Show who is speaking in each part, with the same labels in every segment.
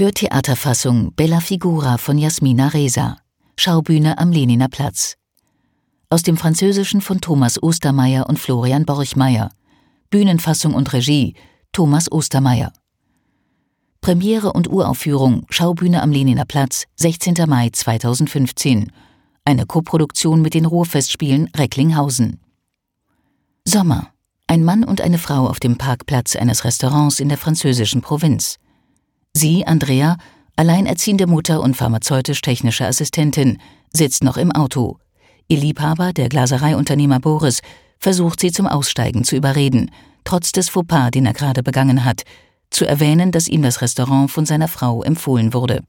Speaker 1: Hörtheaterfassung Bella Figura von Jasmina Reza. Schaubühne am Leniner Platz. Aus dem Französischen von Thomas Ostermeier und Florian Borchmeier. Bühnenfassung und Regie Thomas Ostermeier. Premiere und Uraufführung Schaubühne am Leniner Platz, 16. Mai 2015. Eine Koproduktion mit den Ruhrfestspielen Recklinghausen. Sommer. Ein Mann und eine Frau auf dem Parkplatz eines Restaurants in der französischen Provinz. Sie, Andrea, alleinerziehende Mutter und pharmazeutisch-technische Assistentin, sitzt noch im Auto. Ihr Liebhaber, der Glasereiunternehmer Boris, versucht sie zum Aussteigen zu überreden, trotz des Fauxpas, den er gerade begangen hat, zu erwähnen, dass ihm das Restaurant von seiner Frau empfohlen wurde.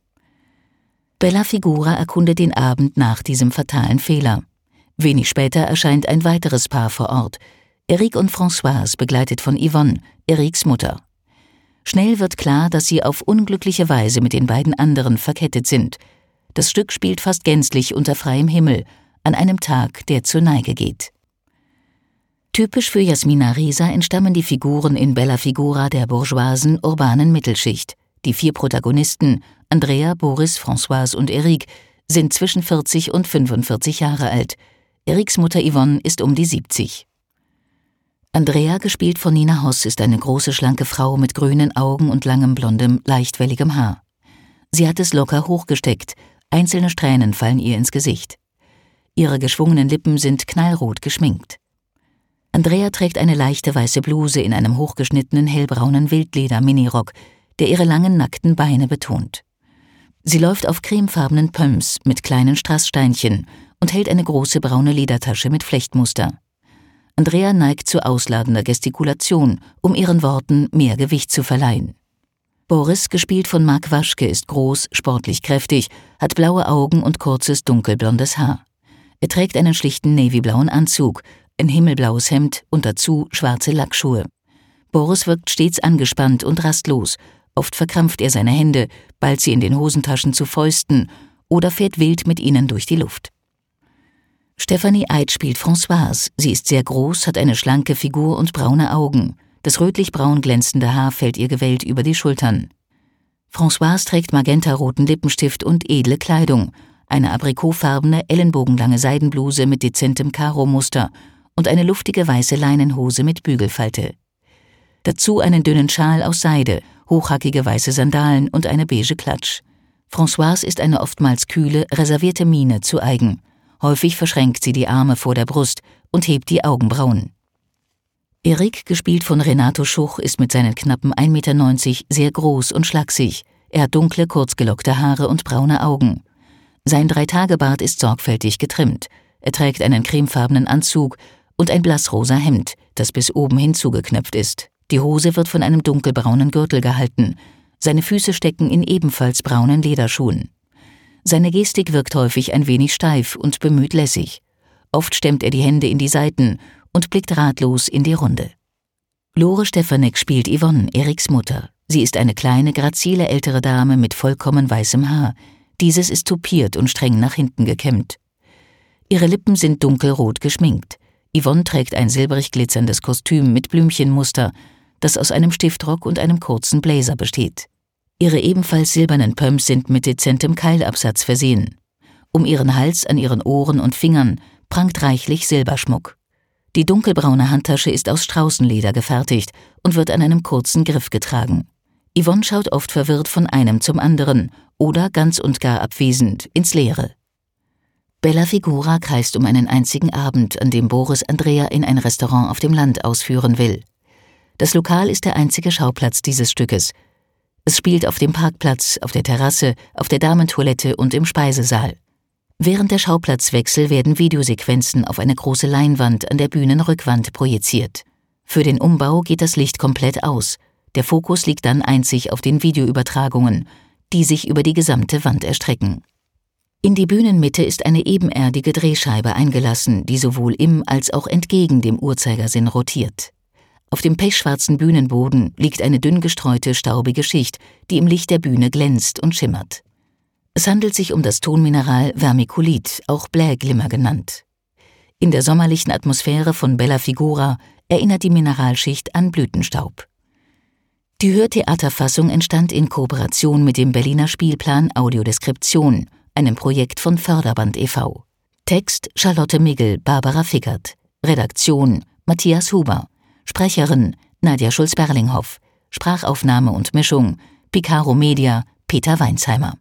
Speaker 1: Bella Figura erkundet den Abend nach diesem fatalen Fehler. Wenig später erscheint ein weiteres Paar vor Ort. Eric und Françoise, begleitet von Yvonne, Erics Mutter. Schnell wird klar, dass sie auf unglückliche Weise mit den beiden anderen verkettet sind. Das Stück spielt fast gänzlich unter freiem Himmel, an einem Tag, der zur Neige geht. Typisch für Jasmina Reza entstammen die Figuren in Bella Figura der bourgeoisen urbanen Mittelschicht. Die vier Protagonisten, Andrea, Boris, Françoise und Eric, sind zwischen 40 und 45 Jahre alt. Eriks Mutter Yvonne ist um die 70. Andrea, gespielt von Nina Hoss, ist eine große, schlanke Frau mit grünen Augen und langem, blondem, leichtwelligem Haar. Sie hat es locker hochgesteckt, einzelne Strähnen fallen ihr ins Gesicht. Ihre geschwungenen Lippen sind knallrot geschminkt. Andrea trägt eine leichte weiße Bluse in einem hochgeschnittenen hellbraunen Wildleder-Minirock, der ihre langen nackten Beine betont. Sie läuft auf cremefarbenen Pumps mit kleinen Strasssteinchen und hält eine große braune Ledertasche mit Flechtmuster. Andrea neigt zu ausladender Gestikulation, um ihren Worten mehr Gewicht zu verleihen. Boris, gespielt von Mark Waschke, ist groß, sportlich kräftig, hat blaue Augen und kurzes dunkelblondes Haar. Er trägt einen schlichten navyblauen Anzug, ein himmelblaues Hemd und dazu schwarze Lackschuhe. Boris wirkt stets angespannt und rastlos, oft verkrampft er seine Hände, ballt sie in den Hosentaschen zu Fäusten oder fährt wild mit ihnen durch die Luft. Stephanie Eid spielt Françoise. Sie ist sehr groß, hat eine schlanke Figur und braune Augen. Das rötlich-braun glänzende Haar fällt ihr gewellt über die Schultern. Françoise trägt magentaroten Lippenstift und edle Kleidung, eine aprikotfarbene, ellenbogenlange Seidenbluse mit dezentem Karo-Muster und eine luftige weiße Leinenhose mit Bügelfalte. Dazu einen dünnen Schal aus Seide, hochhackige weiße Sandalen und eine beige Klatsch. Françoise ist eine oftmals kühle, reservierte Miene zu eigen. Häufig verschränkt sie die Arme vor der Brust und hebt die Augenbrauen. Erik, gespielt von Renato Schuch, ist mit seinen knappen 1,90 Meter sehr groß und schlaksig. Er hat dunkle, kurzgelockte Haare und braune Augen. Sein Dreitagebart ist sorgfältig getrimmt. Er trägt einen cremefarbenen Anzug und ein blassrosa Hemd, das bis oben hin zugeknöpft ist. Die Hose wird von einem dunkelbraunen Gürtel gehalten. Seine Füße stecken in ebenfalls braunen Lederschuhen. Seine Gestik wirkt häufig ein wenig steif und bemüht lässig. Oft stemmt er die Hände in die Seiten und blickt ratlos in die Runde. Lore Stefanek spielt Yvonne, Eriks Mutter. Sie ist eine kleine, grazile ältere Dame mit vollkommen weißem Haar. Dieses ist tupiert und streng nach hinten gekämmt. Ihre Lippen sind dunkelrot geschminkt. Yvonne trägt ein silbrig glitzerndes Kostüm mit Blümchenmuster, das aus einem Stiftrock und einem kurzen Blazer besteht. Ihre ebenfalls silbernen Pumps sind mit dezentem Keilabsatz versehen. Um ihren Hals, an ihren Ohren und Fingern prangt reichlich Silberschmuck. Die dunkelbraune Handtasche ist aus Straußenleder gefertigt und wird an einem kurzen Griff getragen. Yvonne schaut oft verwirrt von einem zum anderen oder ganz und gar abwesend ins Leere. Bella Figura kreist um einen einzigen Abend, an dem Boris Andrea in ein Restaurant auf dem Land ausführen will. Das Lokal ist der einzige Schauplatz dieses Stückes, es spielt auf dem Parkplatz, auf der Terrasse, auf der Damentoilette und im Speisesaal. Während der Schauplatzwechsel werden Videosequenzen auf eine große Leinwand an der Bühnenrückwand projiziert. Für den Umbau geht das Licht komplett aus. Der Fokus liegt dann einzig auf den Videoübertragungen, die sich über die gesamte Wand erstrecken. In die Bühnenmitte ist eine ebenerdige Drehscheibe eingelassen, die sowohl im als auch entgegen dem Uhrzeigersinn rotiert. Auf dem pechschwarzen Bühnenboden liegt eine dünn gestreute, staubige Schicht, die im Licht der Bühne glänzt und schimmert. Es handelt sich um das Tonmineral Vermiculit, auch Blähglimmer genannt. In der sommerlichen Atmosphäre von Bella Figura erinnert die Mineralschicht an Blütenstaub. Die Hörtheaterfassung entstand in Kooperation mit dem Berliner Spielplan Audiodeskription, einem Projekt von Förderband e.V. Text Charlotte Migel, Barbara Fickert. Redaktion Matthias Huber. Sprecherin Nadja Schulz-Berlinghoff. Sprachaufnahme und Mischung Picaro Media Peter Weinsheimer.